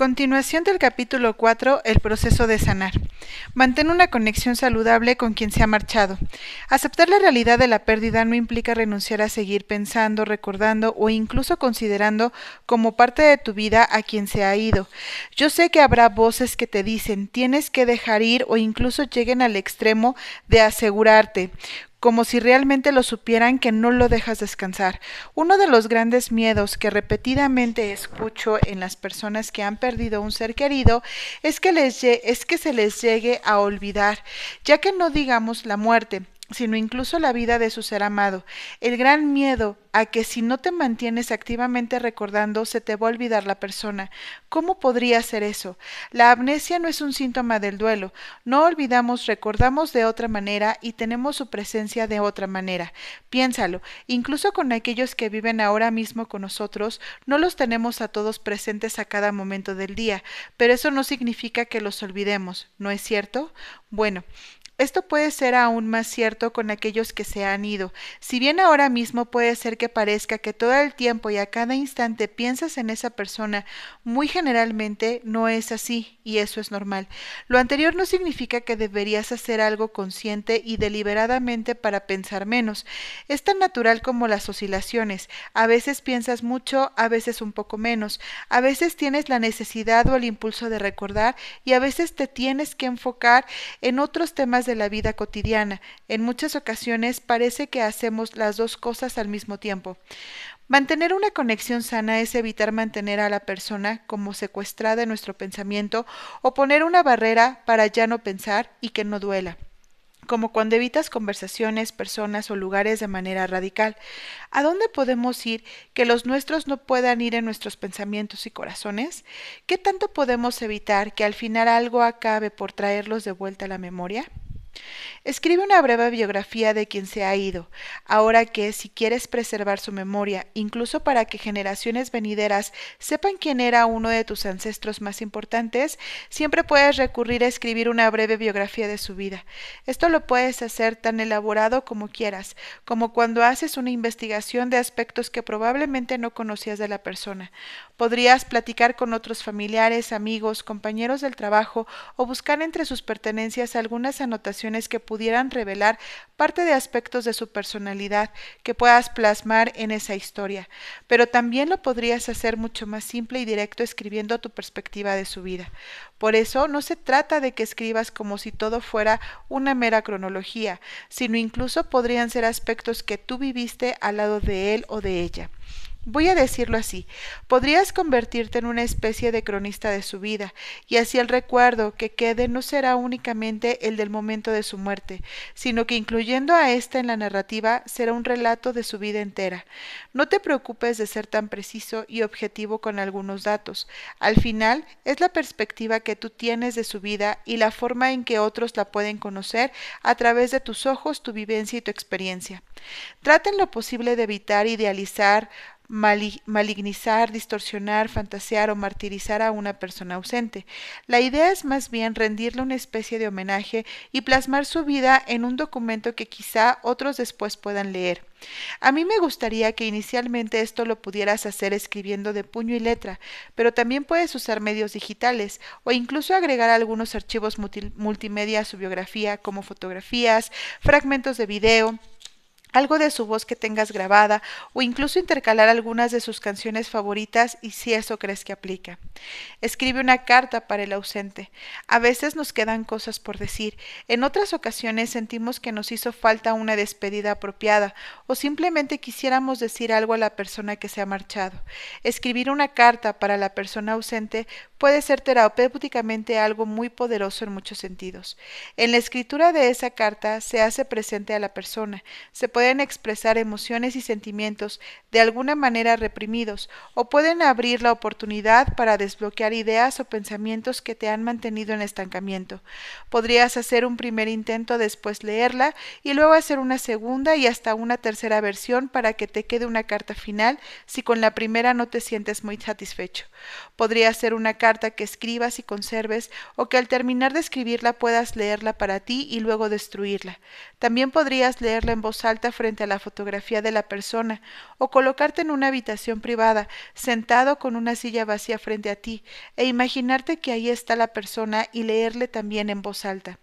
Continuación del capítulo 4, el proceso de sanar. Mantén una conexión saludable con quien se ha marchado. Aceptar la realidad de la pérdida no implica renunciar a seguir pensando, recordando o incluso considerando como parte de tu vida a quien se ha ido. Yo sé que habrá voces que te dicen tienes que dejar ir o incluso lleguen al extremo de asegurarte como si realmente lo supieran que no lo dejas descansar. Uno de los grandes miedos que repetidamente escucho en las personas que han perdido un ser querido es que, les, es que se les llegue a olvidar, ya que no digamos la muerte, sino incluso la vida de su ser amado. El gran miedo a que si no te mantienes activamente recordando se te va a olvidar la persona. ¿Cómo podría ser eso? La amnesia no es un síntoma del duelo. No olvidamos, recordamos de otra manera y tenemos su presencia de otra manera. Piénsalo, incluso con aquellos que viven ahora mismo con nosotros, no los tenemos a todos presentes a cada momento del día, pero eso no significa que los olvidemos, ¿no es cierto? Bueno, esto puede ser aún más cierto con aquellos que se han ido. Si bien ahora mismo puede ser que parezca que todo el tiempo y a cada instante piensas en esa persona, muy generalmente no es así y eso es normal. Lo anterior no significa que deberías hacer algo consciente y deliberadamente para pensar menos. Es tan natural como las oscilaciones. A veces piensas mucho, a veces un poco menos. A veces tienes la necesidad o el impulso de recordar y a veces te tienes que enfocar en otros temas de la vida cotidiana. En muchas ocasiones parece que hacemos las dos cosas al mismo tiempo. Mantener una conexión sana es evitar mantener a la persona como secuestrada en nuestro pensamiento o poner una barrera para ya no pensar y que no duela como cuando evitas conversaciones, personas o lugares de manera radical. ¿A dónde podemos ir que los nuestros no puedan ir en nuestros pensamientos y corazones? ¿Qué tanto podemos evitar que al final algo acabe por traerlos de vuelta a la memoria? Escribe una breve biografía de quien se ha ido, ahora que, si quieres preservar su memoria, incluso para que generaciones venideras sepan quién era uno de tus ancestros más importantes, siempre puedes recurrir a escribir una breve biografía de su vida. Esto lo puedes hacer tan elaborado como quieras, como cuando haces una investigación de aspectos que probablemente no conocías de la persona. Podrías platicar con otros familiares, amigos, compañeros del trabajo o buscar entre sus pertenencias algunas anotaciones que pudieran revelar parte de aspectos de su personalidad que puedas plasmar en esa historia, pero también lo podrías hacer mucho más simple y directo escribiendo tu perspectiva de su vida. Por eso no se trata de que escribas como si todo fuera una mera cronología, sino incluso podrían ser aspectos que tú viviste al lado de él o de ella. Voy a decirlo así, podrías convertirte en una especie de cronista de su vida, y así el recuerdo que quede no será únicamente el del momento de su muerte, sino que incluyendo a ésta en la narrativa será un relato de su vida entera. No te preocupes de ser tan preciso y objetivo con algunos datos. Al final es la perspectiva que tú tienes de su vida y la forma en que otros la pueden conocer a través de tus ojos, tu vivencia y tu experiencia. Traten lo posible de evitar idealizar malignizar, distorsionar, fantasear o martirizar a una persona ausente. La idea es más bien rendirle una especie de homenaje y plasmar su vida en un documento que quizá otros después puedan leer. A mí me gustaría que inicialmente esto lo pudieras hacer escribiendo de puño y letra, pero también puedes usar medios digitales o incluso agregar algunos archivos multimedia a su biografía como fotografías, fragmentos de video, algo de su voz que tengas grabada o incluso intercalar algunas de sus canciones favoritas y si eso crees que aplica. Escribe una carta para el ausente. A veces nos quedan cosas por decir, en otras ocasiones sentimos que nos hizo falta una despedida apropiada o simplemente quisiéramos decir algo a la persona que se ha marchado. Escribir una carta para la persona ausente puede ser terapéuticamente algo muy poderoso en muchos sentidos. En la escritura de esa carta se hace presente a la persona, se pueden expresar emociones y sentimientos de alguna manera reprimidos o pueden abrir la oportunidad para desbloquear ideas o pensamientos que te han mantenido en estancamiento. Podrías hacer un primer intento después leerla y luego hacer una segunda y hasta una tercera versión para que te quede una carta final si con la primera no te sientes muy satisfecho. Podría hacer una carta carta que escribas y conserves o que al terminar de escribirla puedas leerla para ti y luego destruirla. También podrías leerla en voz alta frente a la fotografía de la persona o colocarte en una habitación privada, sentado con una silla vacía frente a ti, e imaginarte que ahí está la persona y leerle también en voz alta.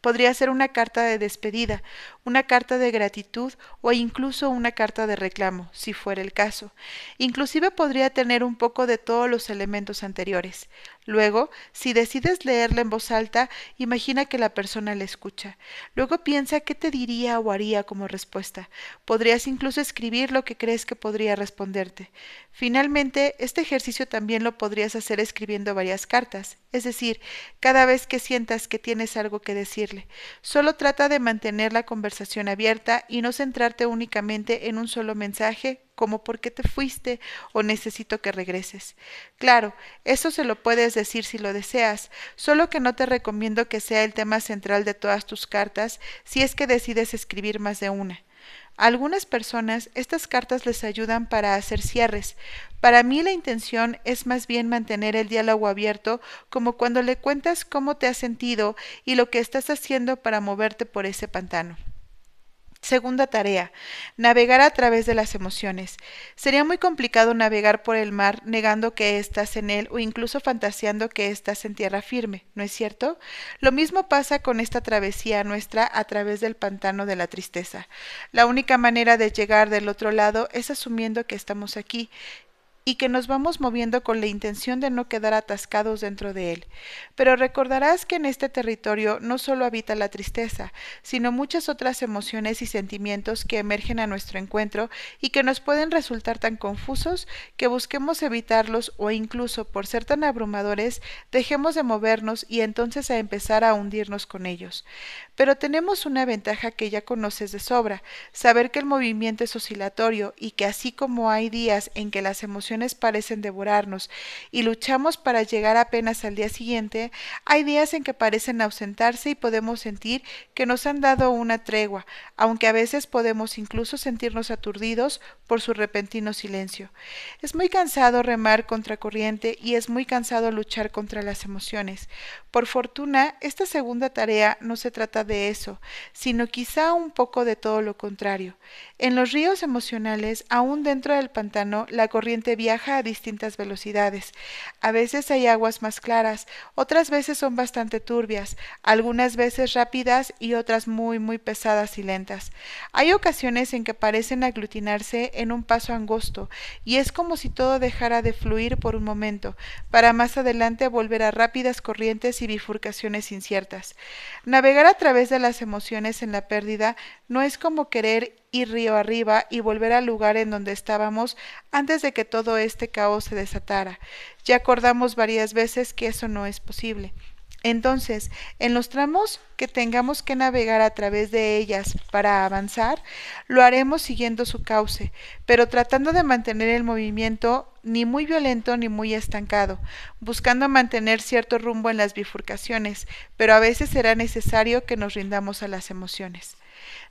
Podría ser una carta de despedida, una carta de gratitud o incluso una carta de reclamo, si fuera el caso. Inclusive podría tener un poco de todos los elementos anteriores. Luego, si decides leerla en voz alta, imagina que la persona la escucha. Luego piensa qué te diría o haría como respuesta. Podrías incluso escribir lo que crees que podría responderte. Finalmente, este ejercicio también lo podrías hacer escribiendo varias cartas, es decir, cada vez que sientas que tienes algo que decirle. Solo trata de mantener la conversación abierta y no centrarte únicamente en un solo mensaje como por qué te fuiste o necesito que regreses. Claro, eso se lo puedes decir si lo deseas, solo que no te recomiendo que sea el tema central de todas tus cartas si es que decides escribir más de una. A algunas personas estas cartas les ayudan para hacer cierres. Para mí la intención es más bien mantener el diálogo abierto, como cuando le cuentas cómo te has sentido y lo que estás haciendo para moverte por ese pantano. Segunda tarea, navegar a través de las emociones. Sería muy complicado navegar por el mar negando que estás en él o incluso fantaseando que estás en tierra firme, ¿no es cierto? Lo mismo pasa con esta travesía nuestra a través del pantano de la tristeza. La única manera de llegar del otro lado es asumiendo que estamos aquí y que nos vamos moviendo con la intención de no quedar atascados dentro de él. Pero recordarás que en este territorio no solo habita la tristeza, sino muchas otras emociones y sentimientos que emergen a nuestro encuentro y que nos pueden resultar tan confusos que busquemos evitarlos o incluso por ser tan abrumadores dejemos de movernos y entonces a empezar a hundirnos con ellos. Pero tenemos una ventaja que ya conoces de sobra, saber que el movimiento es oscilatorio y que así como hay días en que las emociones parecen devorarnos y luchamos para llegar apenas al día siguiente, hay días en que parecen ausentarse y podemos sentir que nos han dado una tregua, aunque a veces podemos incluso sentirnos aturdidos por su repentino silencio. Es muy cansado remar contra corriente y es muy cansado luchar contra las emociones. Por fortuna, esta segunda tarea no se trata de eso, sino quizá un poco de todo lo contrario. En los ríos emocionales, aún dentro del pantano, la corriente viaja a distintas velocidades. A veces hay aguas más claras, otras veces son bastante turbias, algunas veces rápidas y otras muy muy pesadas y lentas. Hay ocasiones en que parecen aglutinarse en un paso angosto, y es como si todo dejara de fluir por un momento, para más adelante volver a rápidas corrientes y bifurcaciones inciertas. Navegar a través de las emociones en la pérdida no es como querer ir río arriba y volver al lugar en donde estábamos antes de que todo este caos se desatara. Ya acordamos varias veces que eso no es posible. Entonces, en los tramos que tengamos que navegar a través de ellas para avanzar, lo haremos siguiendo su cauce, pero tratando de mantener el movimiento ni muy violento ni muy estancado, buscando mantener cierto rumbo en las bifurcaciones, pero a veces será necesario que nos rindamos a las emociones.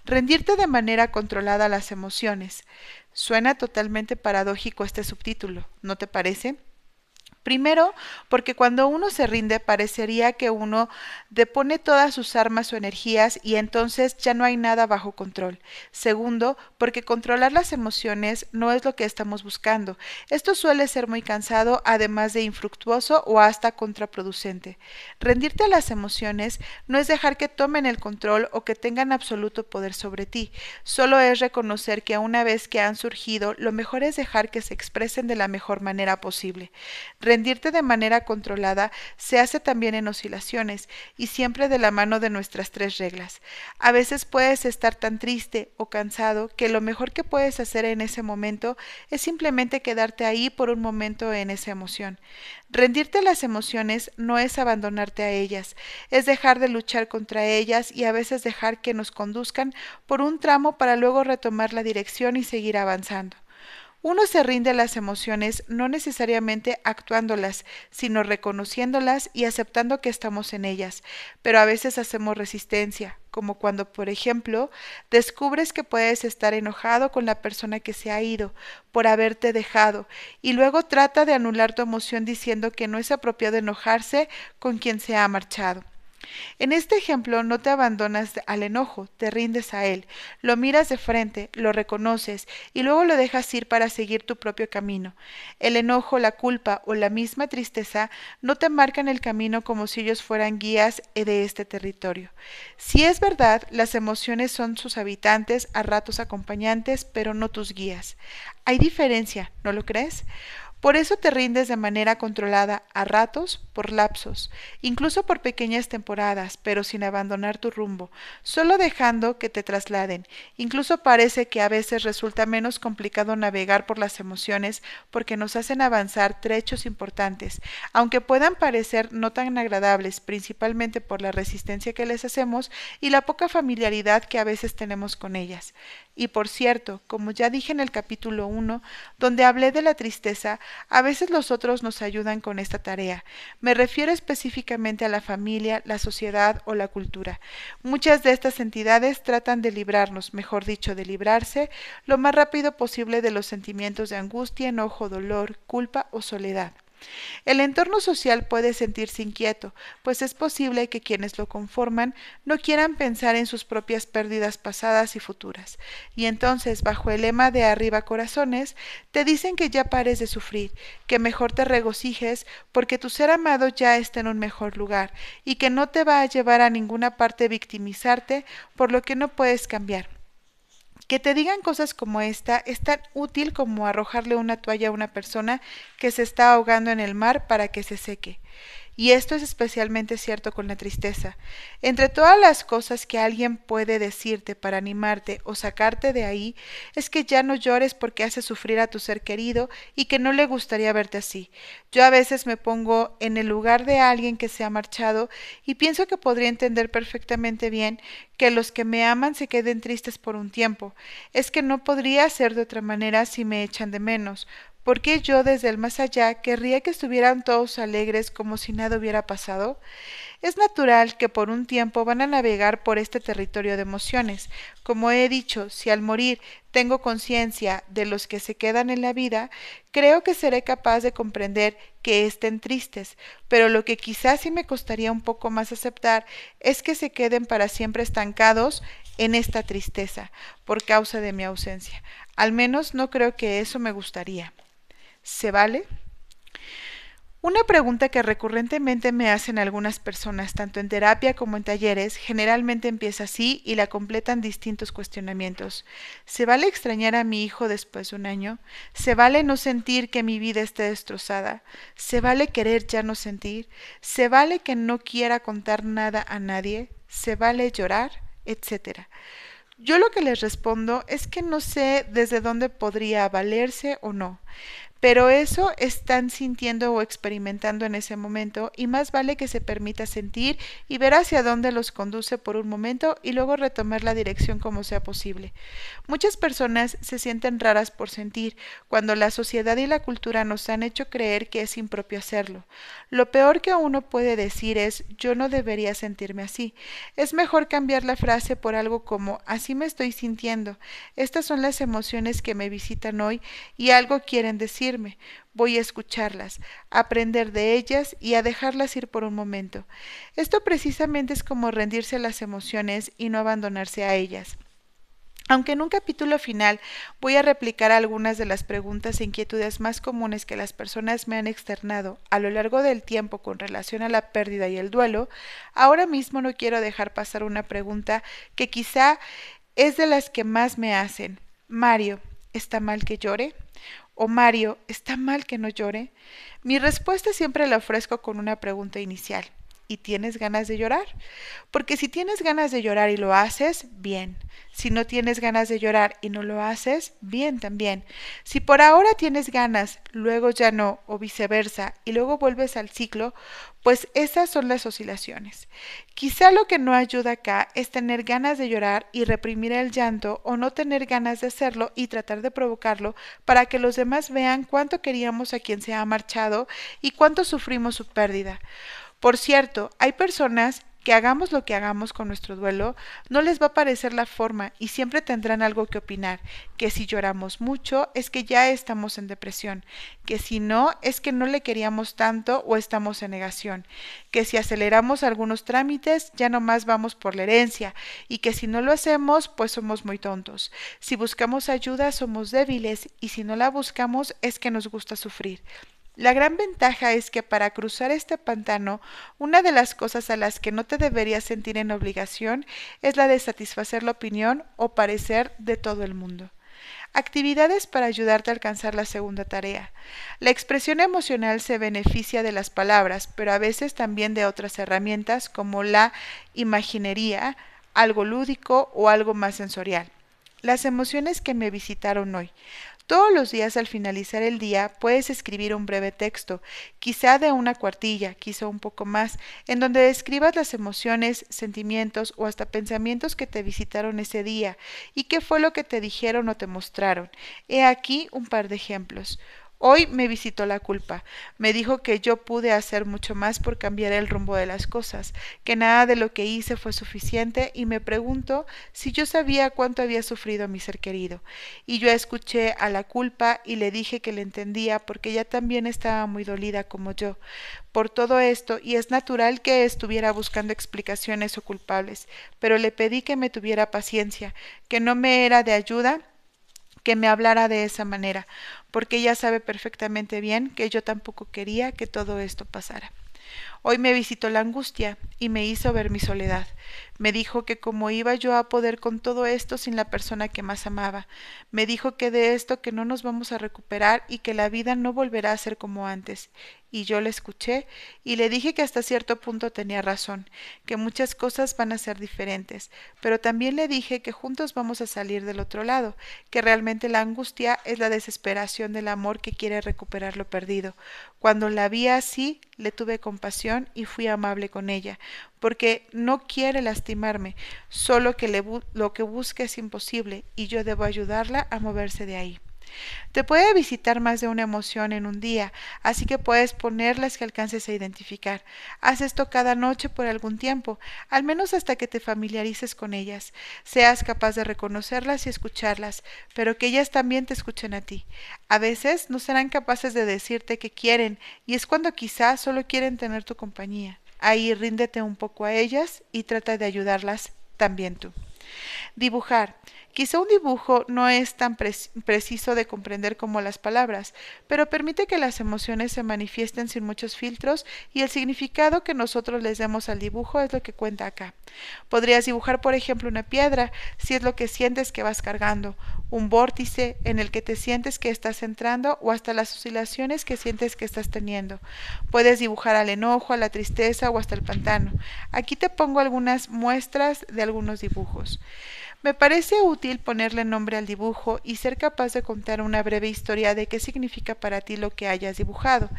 Rendirte de manera controlada a las emociones. Suena totalmente paradójico este subtítulo, ¿no te parece? Primero, porque cuando uno se rinde parecería que uno depone todas sus armas o energías y entonces ya no hay nada bajo control. Segundo, porque controlar las emociones no es lo que estamos buscando. Esto suele ser muy cansado, además de infructuoso o hasta contraproducente. Rendirte a las emociones no es dejar que tomen el control o que tengan absoluto poder sobre ti. Solo es reconocer que una vez que han surgido, lo mejor es dejar que se expresen de la mejor manera posible. De manera controlada se hace también en oscilaciones y siempre de la mano de nuestras tres reglas. A veces puedes estar tan triste o cansado que lo mejor que puedes hacer en ese momento es simplemente quedarte ahí por un momento en esa emoción. Rendirte a las emociones no es abandonarte a ellas, es dejar de luchar contra ellas y a veces dejar que nos conduzcan por un tramo para luego retomar la dirección y seguir avanzando. Uno se rinde a las emociones no necesariamente actuándolas, sino reconociéndolas y aceptando que estamos en ellas, pero a veces hacemos resistencia, como cuando, por ejemplo, descubres que puedes estar enojado con la persona que se ha ido por haberte dejado, y luego trata de anular tu emoción diciendo que no es apropiado enojarse con quien se ha marchado. En este ejemplo no te abandonas al enojo, te rindes a él, lo miras de frente, lo reconoces y luego lo dejas ir para seguir tu propio camino. El enojo, la culpa o la misma tristeza no te marcan el camino como si ellos fueran guías de este territorio. Si es verdad, las emociones son sus habitantes, a ratos acompañantes, pero no tus guías. Hay diferencia, ¿no lo crees? Por eso te rindes de manera controlada, a ratos, por lapsos, incluso por pequeñas temporadas, pero sin abandonar tu rumbo, solo dejando que te trasladen. Incluso parece que a veces resulta menos complicado navegar por las emociones porque nos hacen avanzar trechos importantes, aunque puedan parecer no tan agradables, principalmente por la resistencia que les hacemos y la poca familiaridad que a veces tenemos con ellas. Y por cierto, como ya dije en el capítulo 1, donde hablé de la tristeza, a veces los otros nos ayudan con esta tarea. Me refiero específicamente a la familia, la sociedad o la cultura. Muchas de estas entidades tratan de librarnos, mejor dicho, de librarse, lo más rápido posible de los sentimientos de angustia, enojo, dolor, culpa o soledad. El entorno social puede sentirse inquieto, pues es posible que quienes lo conforman no quieran pensar en sus propias pérdidas pasadas y futuras, y entonces, bajo el lema de arriba corazones, te dicen que ya pares de sufrir, que mejor te regocijes porque tu ser amado ya está en un mejor lugar, y que no te va a llevar a ninguna parte victimizarte por lo que no puedes cambiar. Que te digan cosas como esta es tan útil como arrojarle una toalla a una persona que se está ahogando en el mar para que se seque. Y esto es especialmente cierto con la tristeza. Entre todas las cosas que alguien puede decirte para animarte o sacarte de ahí, es que ya no llores porque hace sufrir a tu ser querido y que no le gustaría verte así. Yo a veces me pongo en el lugar de alguien que se ha marchado y pienso que podría entender perfectamente bien que los que me aman se queden tristes por un tiempo. Es que no podría ser de otra manera si me echan de menos, ¿Por qué yo desde el más allá querría que estuvieran todos alegres como si nada hubiera pasado? Es natural que por un tiempo van a navegar por este territorio de emociones. Como he dicho, si al morir tengo conciencia de los que se quedan en la vida, creo que seré capaz de comprender que estén tristes, pero lo que quizás sí me costaría un poco más aceptar es que se queden para siempre estancados en esta tristeza por causa de mi ausencia. Al menos no creo que eso me gustaría. ¿Se vale? Una pregunta que recurrentemente me hacen algunas personas, tanto en terapia como en talleres, generalmente empieza así y la completan distintos cuestionamientos. ¿Se vale extrañar a mi hijo después de un año? ¿Se vale no sentir que mi vida esté destrozada? ¿Se vale querer ya no sentir? ¿Se vale que no quiera contar nada a nadie? ¿Se vale llorar? etcétera. Yo lo que les respondo es que no sé desde dónde podría valerse o no. Pero eso están sintiendo o experimentando en ese momento y más vale que se permita sentir y ver hacia dónde los conduce por un momento y luego retomar la dirección como sea posible. Muchas personas se sienten raras por sentir, cuando la sociedad y la cultura nos han hecho creer que es impropio hacerlo. Lo peor que uno puede decir es yo no debería sentirme así. Es mejor cambiar la frase por algo como así me estoy sintiendo. Estas son las emociones que me visitan hoy y algo quieren decir voy a escucharlas, a aprender de ellas y a dejarlas ir por un momento. Esto precisamente es como rendirse a las emociones y no abandonarse a ellas. Aunque en un capítulo final voy a replicar algunas de las preguntas e inquietudes más comunes que las personas me han externado a lo largo del tiempo con relación a la pérdida y el duelo, ahora mismo no quiero dejar pasar una pregunta que quizá es de las que más me hacen. Mario, ¿está mal que llore? O Mario, ¿está mal que no llore? Mi respuesta siempre la ofrezco con una pregunta inicial. Y tienes ganas de llorar. Porque si tienes ganas de llorar y lo haces, bien. Si no tienes ganas de llorar y no lo haces, bien también. Si por ahora tienes ganas, luego ya no, o viceversa, y luego vuelves al ciclo, pues esas son las oscilaciones. Quizá lo que no ayuda acá es tener ganas de llorar y reprimir el llanto o no tener ganas de hacerlo y tratar de provocarlo para que los demás vean cuánto queríamos a quien se ha marchado y cuánto sufrimos su pérdida. Por cierto, hay personas que hagamos lo que hagamos con nuestro duelo, no les va a parecer la forma y siempre tendrán algo que opinar, que si lloramos mucho es que ya estamos en depresión, que si no es que no le queríamos tanto o estamos en negación, que si aceleramos algunos trámites ya no más vamos por la herencia y que si no lo hacemos pues somos muy tontos. Si buscamos ayuda somos débiles y si no la buscamos es que nos gusta sufrir. La gran ventaja es que para cruzar este pantano, una de las cosas a las que no te deberías sentir en obligación es la de satisfacer la opinión o parecer de todo el mundo. Actividades para ayudarte a alcanzar la segunda tarea. La expresión emocional se beneficia de las palabras, pero a veces también de otras herramientas como la imaginería, algo lúdico o algo más sensorial. Las emociones que me visitaron hoy. Todos los días al finalizar el día puedes escribir un breve texto, quizá de una cuartilla, quizá un poco más, en donde describas las emociones, sentimientos o hasta pensamientos que te visitaron ese día y qué fue lo que te dijeron o te mostraron. He aquí un par de ejemplos. Hoy me visitó la culpa. Me dijo que yo pude hacer mucho más por cambiar el rumbo de las cosas, que nada de lo que hice fue suficiente y me preguntó si yo sabía cuánto había sufrido mi ser querido. Y yo escuché a la culpa y le dije que le entendía porque ella también estaba muy dolida como yo por todo esto y es natural que estuviera buscando explicaciones o culpables, pero le pedí que me tuviera paciencia, que no me era de ayuda que me hablara de esa manera, porque ella sabe perfectamente bien que yo tampoco quería que todo esto pasara. Hoy me visitó la angustia y me hizo ver mi soledad. Me dijo que cómo iba yo a poder con todo esto sin la persona que más amaba. Me dijo que de esto que no nos vamos a recuperar y que la vida no volverá a ser como antes. Y yo le escuché y le dije que hasta cierto punto tenía razón, que muchas cosas van a ser diferentes, pero también le dije que juntos vamos a salir del otro lado, que realmente la angustia es la desesperación del amor que quiere recuperar lo perdido. Cuando la vi así, le tuve compasión y fui amable con ella, porque no quiere lastimarme, solo que lo que busca es imposible y yo debo ayudarla a moverse de ahí. Te puede visitar más de una emoción en un día, así que puedes ponerlas que alcances a identificar. Haz esto cada noche por algún tiempo, al menos hasta que te familiarices con ellas, seas capaz de reconocerlas y escucharlas, pero que ellas también te escuchen a ti. A veces no serán capaces de decirte que quieren, y es cuando quizás solo quieren tener tu compañía. Ahí ríndete un poco a ellas y trata de ayudarlas también tú. Dibujar. Quizá un dibujo no es tan preciso de comprender como las palabras, pero permite que las emociones se manifiesten sin muchos filtros y el significado que nosotros les demos al dibujo es lo que cuenta acá. Podrías dibujar, por ejemplo, una piedra, si es lo que sientes que vas cargando, un vórtice en el que te sientes que estás entrando o hasta las oscilaciones que sientes que estás teniendo. Puedes dibujar al enojo, a la tristeza o hasta el pantano. Aquí te pongo algunas muestras de algunos dibujos. Me parece útil ponerle nombre al dibujo y ser capaz de contar una breve historia de qué significa para ti lo que hayas dibujado.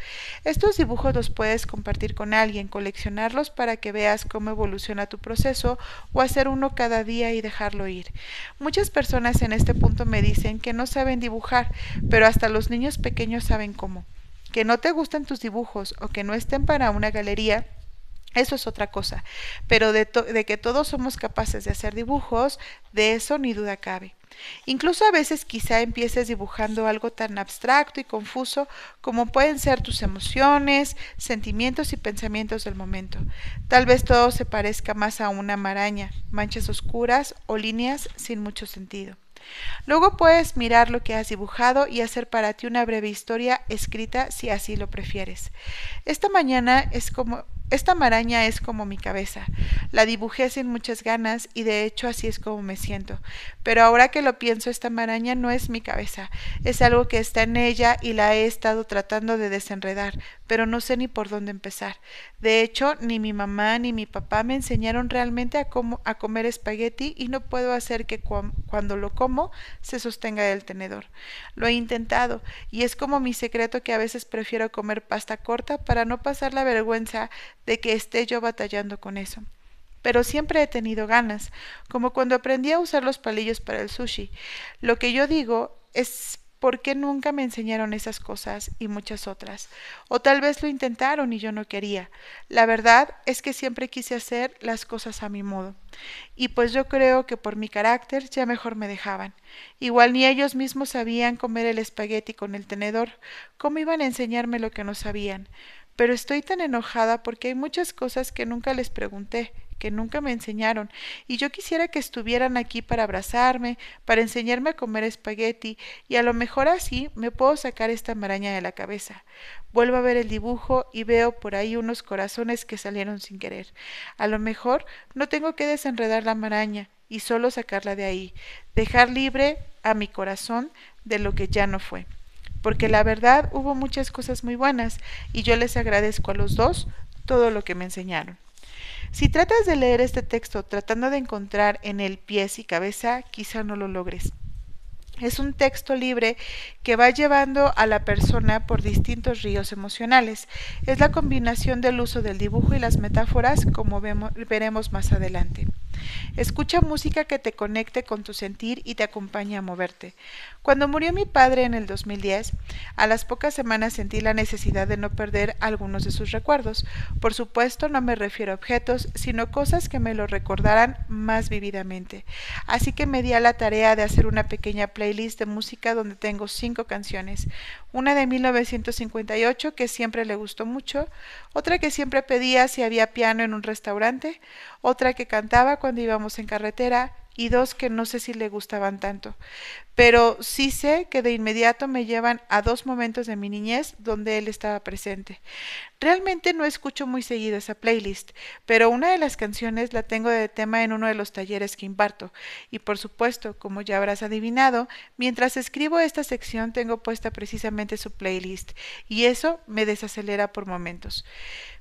Estos dibujos los puedes compartir con alguien, coleccionarlos para que veas cómo evoluciona tu proceso o hacer uno cada día y dejarlo ir. Muchas personas en este punto me dicen que no saben dibujar, pero hasta los niños pequeños saben cómo. Que no te gusten tus dibujos o que no estén para una galería eso es otra cosa, pero de, que todos somos capaces de hacer dibujos, de eso ni duda cabe. Incluso a veces quizá empieces dibujando algo tan abstracto y confuso como pueden ser tus emociones, sentimientos y pensamientos del momento. Tal vez todo se parezca más a una maraña, manchas oscuras o líneas sin mucho sentido. Luego puedes mirar lo que has dibujado y hacer para ti una breve historia escrita si así lo prefieres. Esta mañana es como esta maraña es como mi cabeza. La dibujé sin muchas ganas y de hecho así es como me siento. Pero ahora que lo pienso, esta maraña no es mi cabeza. Es algo que está en ella y la he estado tratando de desenredar, pero no sé ni por dónde empezar. De hecho, ni mi mamá ni mi papá me enseñaron realmente a, cómo, a comer espagueti y no puedo hacer que cuando lo como se sostenga del tenedor. Lo he intentado y es como mi secreto que a veces prefiero comer pasta corta para no pasar la vergüenza de que esté yo batallando con eso pero siempre he tenido ganas, como cuando aprendí a usar los palillos para el sushi. Lo que yo digo es por qué nunca me enseñaron esas cosas y muchas otras. O tal vez lo intentaron y yo no quería. La verdad es que siempre quise hacer las cosas a mi modo. Y pues yo creo que por mi carácter ya mejor me dejaban. Igual ni ellos mismos sabían comer el espagueti con el tenedor. ¿Cómo iban a enseñarme lo que no sabían? Pero estoy tan enojada porque hay muchas cosas que nunca les pregunté que nunca me enseñaron, y yo quisiera que estuvieran aquí para abrazarme, para enseñarme a comer espagueti, y a lo mejor así me puedo sacar esta maraña de la cabeza. Vuelvo a ver el dibujo y veo por ahí unos corazones que salieron sin querer. A lo mejor no tengo que desenredar la maraña y solo sacarla de ahí, dejar libre a mi corazón de lo que ya no fue. Porque la verdad hubo muchas cosas muy buenas y yo les agradezco a los dos todo lo que me enseñaron. Si tratas de leer este texto tratando de encontrar en él pies y cabeza, quizá no lo logres. Es un texto libre que va llevando a la persona por distintos ríos emocionales. Es la combinación del uso del dibujo y las metáforas como veremos más adelante. Escucha música que te conecte con tu sentir y te acompañe a moverte. Cuando murió mi padre en el 2010, a las pocas semanas sentí la necesidad de no perder algunos de sus recuerdos. Por supuesto, no me refiero a objetos, sino cosas que me lo recordaran más vividamente. Así que me di a la tarea de hacer una pequeña playlist de música donde tengo cinco canciones. Una de 1958 que siempre le gustó mucho, otra que siempre pedía si había piano en un restaurante, otra que cantaba cuando íbamos en carretera y dos que no sé si le gustaban tanto. Pero sí sé que de inmediato me llevan a dos momentos de mi niñez donde él estaba presente. Realmente no escucho muy seguido esa playlist, pero una de las canciones la tengo de tema en uno de los talleres que imparto. Y por supuesto, como ya habrás adivinado, mientras escribo esta sección tengo puesta precisamente su playlist, y eso me desacelera por momentos.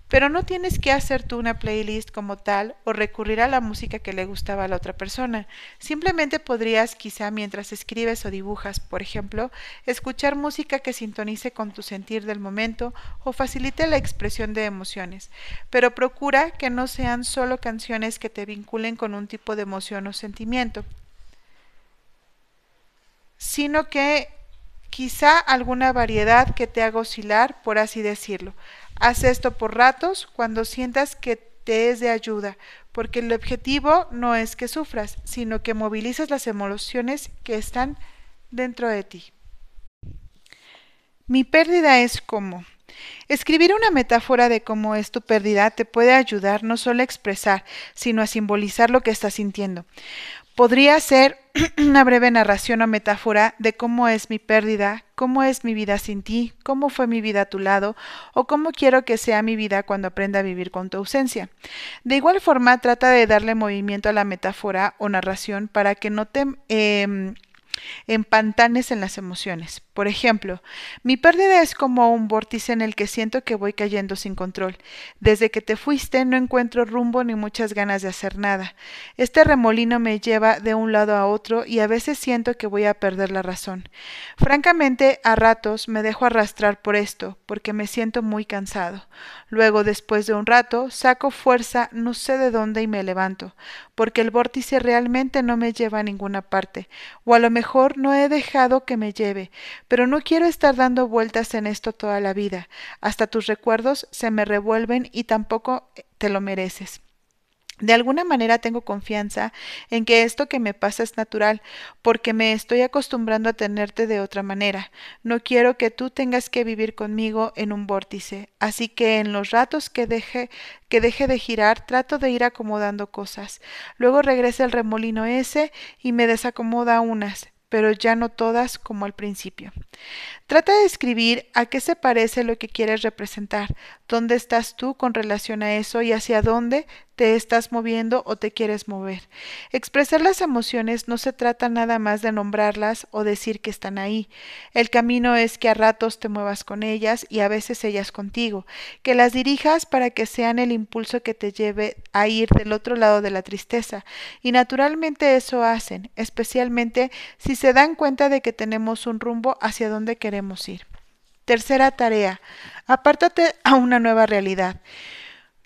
Pero no tienes que hacer tú una playlist como tal o recurrir a la música que le gustaba a la otra persona. Simplemente podrías, quizá mientras escribes o dibujas, por ejemplo, escuchar música que sintonice con tu sentir del momento o facilite la expresión de emociones. Pero procura que no sean solo canciones que te vinculen con un tipo de emoción o sentimiento, sino que quizá alguna variedad que te haga oscilar, por así decirlo. Haz esto por ratos cuando sientas que te es de ayuda, porque el objetivo no es que sufras, sino que movilices las emociones que están dentro de ti. Mi pérdida es como. Escribir una metáfora de cómo es tu pérdida te puede ayudar no solo a expresar, sino a simbolizar lo que estás sintiendo. Podría ser una breve narración o metáfora de cómo es mi pérdida, cómo es mi vida sin ti, cómo fue mi vida a tu lado o cómo quiero que sea mi vida cuando aprenda a vivir con tu ausencia. De igual forma, trata de darle movimiento a la metáfora o narración para que no te em, empantanes en las emociones. Por ejemplo, mi pérdida es como un vórtice en el que siento que voy cayendo sin control. Desde que te fuiste no encuentro rumbo ni muchas ganas de hacer nada. Este remolino me lleva de un lado a otro y a veces siento que voy a perder la razón. Francamente, a ratos me dejo arrastrar por esto, porque me siento muy cansado. Luego, después de un rato, saco fuerza no sé de dónde y me levanto, porque el vórtice realmente no me lleva a ninguna parte, o a lo mejor no he dejado que me lleve, pero no quiero estar dando vueltas en esto toda la vida. Hasta tus recuerdos se me revuelven y tampoco te lo mereces. De alguna manera tengo confianza en que esto que me pasa es natural, porque me estoy acostumbrando a tenerte de otra manera. No quiero que tú tengas que vivir conmigo en un vórtice, así que en los ratos que deje que deje de girar, trato de ir acomodando cosas. Luego regresa el remolino ese y me desacomoda unas pero ya no todas como al principio. Trata de escribir a qué se parece lo que quieres representar, dónde estás tú con relación a eso y hacia dónde te estás moviendo o te quieres mover. Expresar las emociones no se trata nada más de nombrarlas o decir que están ahí. El camino es que a ratos te muevas con ellas y a veces ellas contigo, que las dirijas para que sean el impulso que te lleve a ir del otro lado de la tristeza. Y naturalmente eso hacen, especialmente si se dan cuenta de que tenemos un rumbo hacia donde queremos ir. Tercera tarea. Apártate a una nueva realidad.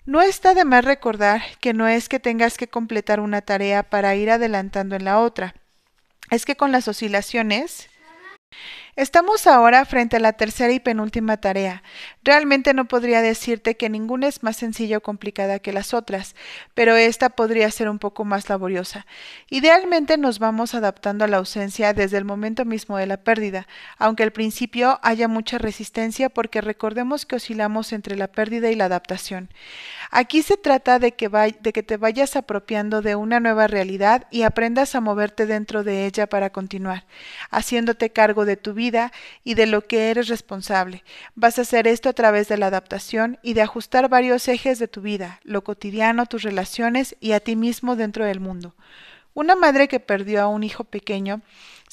No está de más recordar que no es que tengas que completar una tarea para ir adelantando en la otra. Es que con las oscilaciones Estamos ahora frente a la tercera y penúltima tarea. Realmente no podría decirte que ninguna es más sencilla o complicada que las otras, pero esta podría ser un poco más laboriosa. Idealmente nos vamos adaptando a la ausencia desde el momento mismo de la pérdida, aunque al principio haya mucha resistencia porque recordemos que oscilamos entre la pérdida y la adaptación. Aquí se trata de que, te vayas apropiando de una nueva realidad y aprendas a moverte dentro de ella para continuar, haciéndote cargo de tu vida y de lo que eres responsable. Vas a hacer esto a través de la adaptación y de ajustar varios ejes de tu vida, lo cotidiano, tus relaciones y a ti mismo dentro del mundo. Una madre que perdió a un hijo pequeño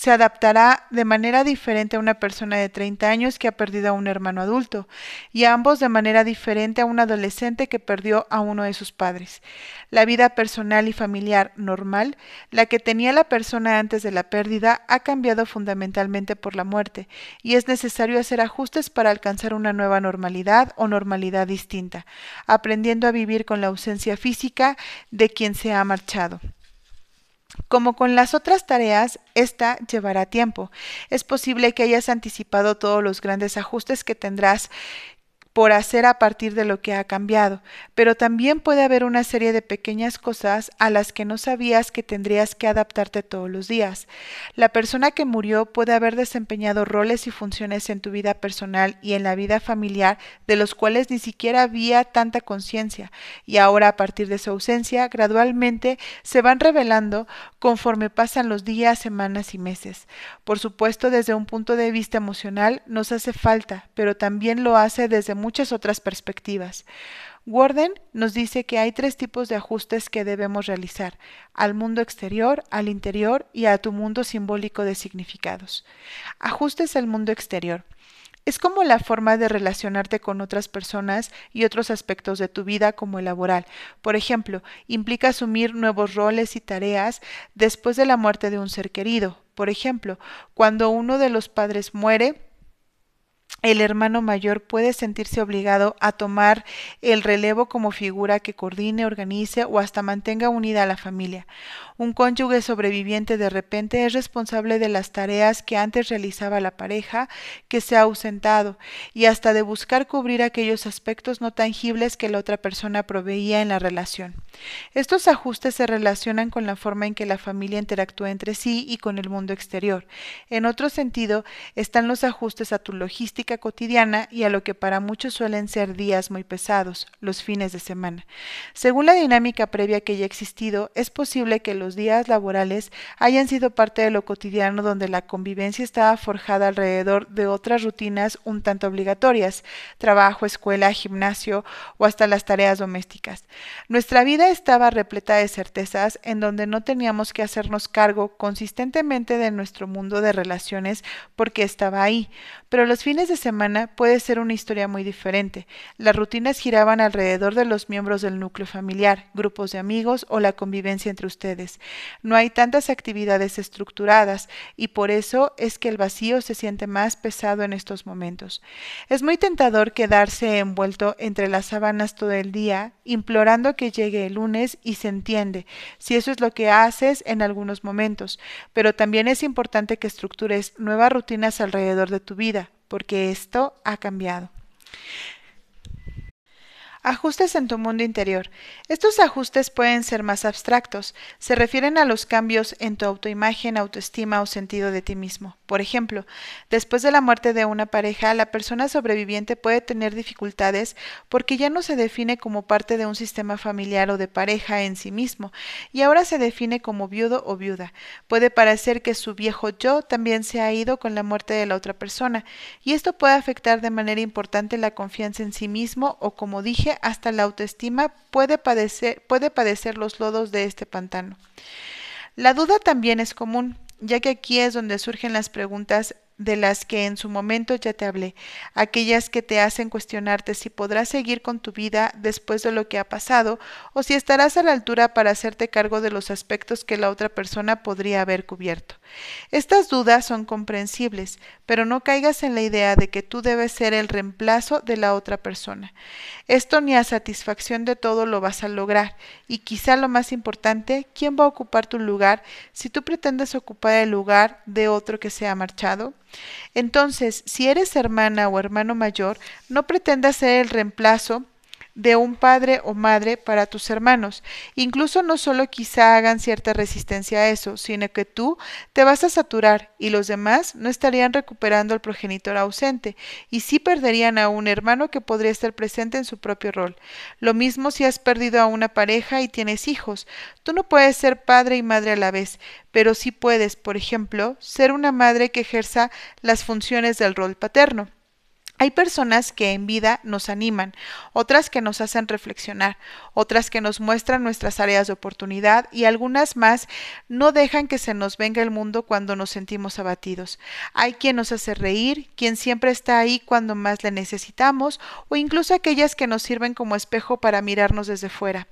se adaptará de manera diferente a una persona de 30 años que ha perdido a un hermano adulto, y a ambos de manera diferente a un adolescente que perdió a uno de sus padres. La vida personal y familiar normal, la que tenía la persona antes de la pérdida, ha cambiado fundamentalmente por la muerte, y es necesario hacer ajustes para alcanzar una nueva normalidad o normalidad distinta, aprendiendo a vivir con la ausencia física de quien se ha marchado. Como con las otras tareas, esta llevará tiempo. Es posible que hayas anticipado todos los grandes ajustes que tendrás por hacer a partir de lo que ha cambiado, pero también puede haber una serie de pequeñas cosas a las que no sabías que tendrías que adaptarte todos los días. La persona que murió puede haber desempeñado roles y funciones en tu vida personal y en la vida familiar de los cuales ni siquiera había tanta conciencia, y ahora a partir de su ausencia gradualmente se van revelando conforme pasan los días, semanas y meses. Por supuesto, desde un punto de vista emocional nos hace falta, pero también lo hace desde muchas otras perspectivas. Warden nos dice que hay tres tipos de ajustes que debemos realizar, al mundo exterior, al interior y a tu mundo simbólico de significados. Ajustes al mundo exterior. Es como la forma de relacionarte con otras personas y otros aspectos de tu vida como el laboral. Por ejemplo, implica asumir nuevos roles y tareas después de la muerte de un ser querido. Por ejemplo, cuando uno de los padres muere, el hermano mayor puede sentirse obligado a tomar el relevo como figura que coordine, organice o hasta mantenga unida a la familia. Un cónyuge sobreviviente de repente es responsable de las tareas que antes realizaba la pareja que se ha ausentado y hasta de buscar cubrir aquellos aspectos no tangibles que la otra persona proveía en la relación. Estos ajustes se relacionan con la forma en que la familia interactúa entre sí y con el mundo exterior. En otro sentido, están los ajustes a tu logística cotidiana y a lo que para muchos suelen ser días muy pesados, los fines de semana. Según la dinámica previa que ya ha existido, es posible que los días laborales hayan sido parte de lo cotidiano donde la convivencia estaba forjada alrededor de otras rutinas un tanto obligatorias, trabajo, escuela, gimnasio o hasta las tareas domésticas. Nuestra vida estaba repleta de certezas en donde no teníamos que hacernos cargo consistentemente de nuestro mundo de relaciones porque estaba ahí, pero los fines de semana puede ser una historia muy diferente. Las rutinas giraban alrededor de los miembros del núcleo familiar, grupos de amigos o la convivencia entre ustedes. No hay tantas actividades estructuradas y por eso es que el vacío se siente más pesado en estos momentos. Es muy tentador quedarse envuelto entre las sábanas todo el día, implorando que llegue el lunes y se entiende, si eso es lo que haces en algunos momentos, pero también es importante que estructures nuevas rutinas alrededor de tu vida, porque esto ha cambiado. Ajustes en tu mundo interior. Estos ajustes pueden ser más abstractos. Se refieren a los cambios en tu autoimagen, autoestima o sentido de ti mismo. Por ejemplo, después de la muerte de una pareja, la persona sobreviviente puede tener dificultades porque ya no se define como parte de un sistema familiar o de pareja en sí mismo, y ahora se define como viudo o viuda. Puede parecer que su viejo yo también se ha ido con la muerte de la otra persona, y esto puede afectar de manera importante la confianza en sí mismo o, como dije, hasta la autoestima puede padecer, puede padecer los lodos de este pantano. La duda también es común ya que aquí es donde surgen las preguntas de las que en su momento ya te hablé, aquellas que te hacen cuestionarte si podrás seguir con tu vida después de lo que ha pasado o si estarás a la altura para hacerte cargo de los aspectos que la otra persona podría haber cubierto. Estas dudas son comprensibles, pero no caigas en la idea de que tú debes ser el reemplazo de la otra persona. Esto ni a satisfacción de todo lo vas a lograr, y quizá lo más importante, ¿quién va a ocupar tu lugar si tú pretendes ocupar el lugar de otro que se ha marchado? Entonces, si eres hermana o hermano mayor, no pretendas ser el reemplazo de un padre o madre para tus hermanos. Incluso no solo quizá hagan cierta resistencia a eso, sino que tú te vas a saturar y los demás no estarían recuperando al progenitor ausente y sí perderían a un hermano que podría estar presente en su propio rol. Lo mismo si has perdido a una pareja y tienes hijos. Tú no puedes ser padre y madre a la vez, pero sí puedes, por ejemplo, ser una madre que ejerza las funciones del rol paterno. Hay personas que en vida nos animan, otras que nos hacen reflexionar, otras que nos muestran nuestras áreas de oportunidad y algunas más no dejan que se nos venga el mundo cuando nos sentimos abatidos. Hay quien nos hace reír, quien siempre está ahí cuando más le necesitamos o incluso aquellas que nos sirven como espejo para mirarnos desde fuera.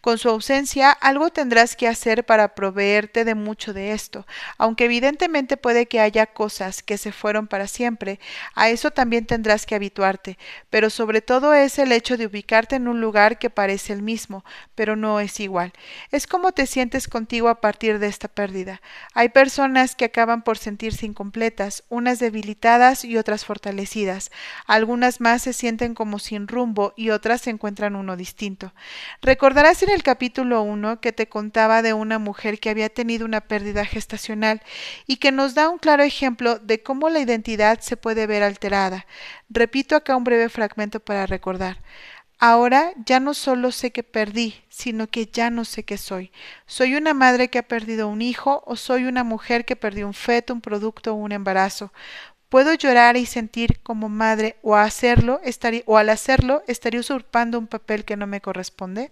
Con su ausencia, algo tendrás que hacer para proveerte de mucho de esto, aunque evidentemente puede que haya cosas que se fueron para siempre, a eso también tendrás que habituarte, pero sobre todo es el hecho de ubicarte en un lugar que parece el mismo, pero no es igual. Es como te sientes contigo a partir de esta pérdida. Hay personas que acaban por sentirse incompletas, unas debilitadas y otras fortalecidas. Algunas más se sienten como sin rumbo y otras se encuentran uno distinto. Recordarás en el capítulo 1 que te contaba de una mujer que había tenido una pérdida gestacional y que nos da un claro ejemplo de cómo la identidad se puede ver alterada. Repito acá un breve fragmento para recordar. Ahora ya no solo sé que perdí, sino que ya no sé qué soy. ¿Soy una madre que ha perdido un hijo o soy una mujer que perdió un feto, un producto o un embarazo? ¿Puedo llorar y sentir como madre o, hacerlo, estaría, o al hacerlo estaría usurpando un papel que no me corresponde?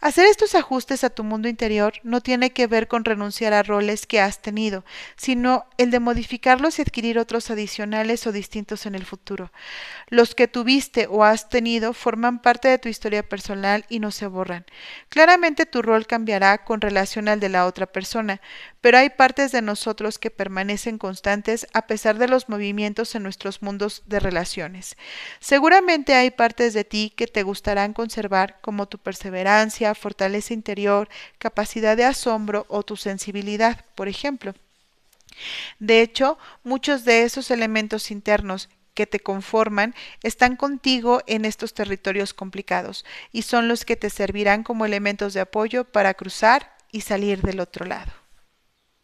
Hacer estos ajustes a tu mundo interior no tiene que ver con renunciar a roles que has tenido, sino el de modificarlos y adquirir otros adicionales o distintos en el futuro. Los que tuviste o has tenido forman parte de tu historia personal y no se borran. Claramente tu rol cambiará con relación al de la otra persona, pero hay partes de nosotros que permanecen constantes a pesar de los movimientos en nuestros mundos de relaciones. Seguramente hay partes de ti que te gustarán conservar como tu perseverancia, fortaleza interior, capacidad de asombro o tu sensibilidad, por ejemplo. De hecho, muchos de esos elementos internos que te conforman están contigo en estos territorios complicados y son los que te servirán como elementos de apoyo para cruzar y salir del otro lado.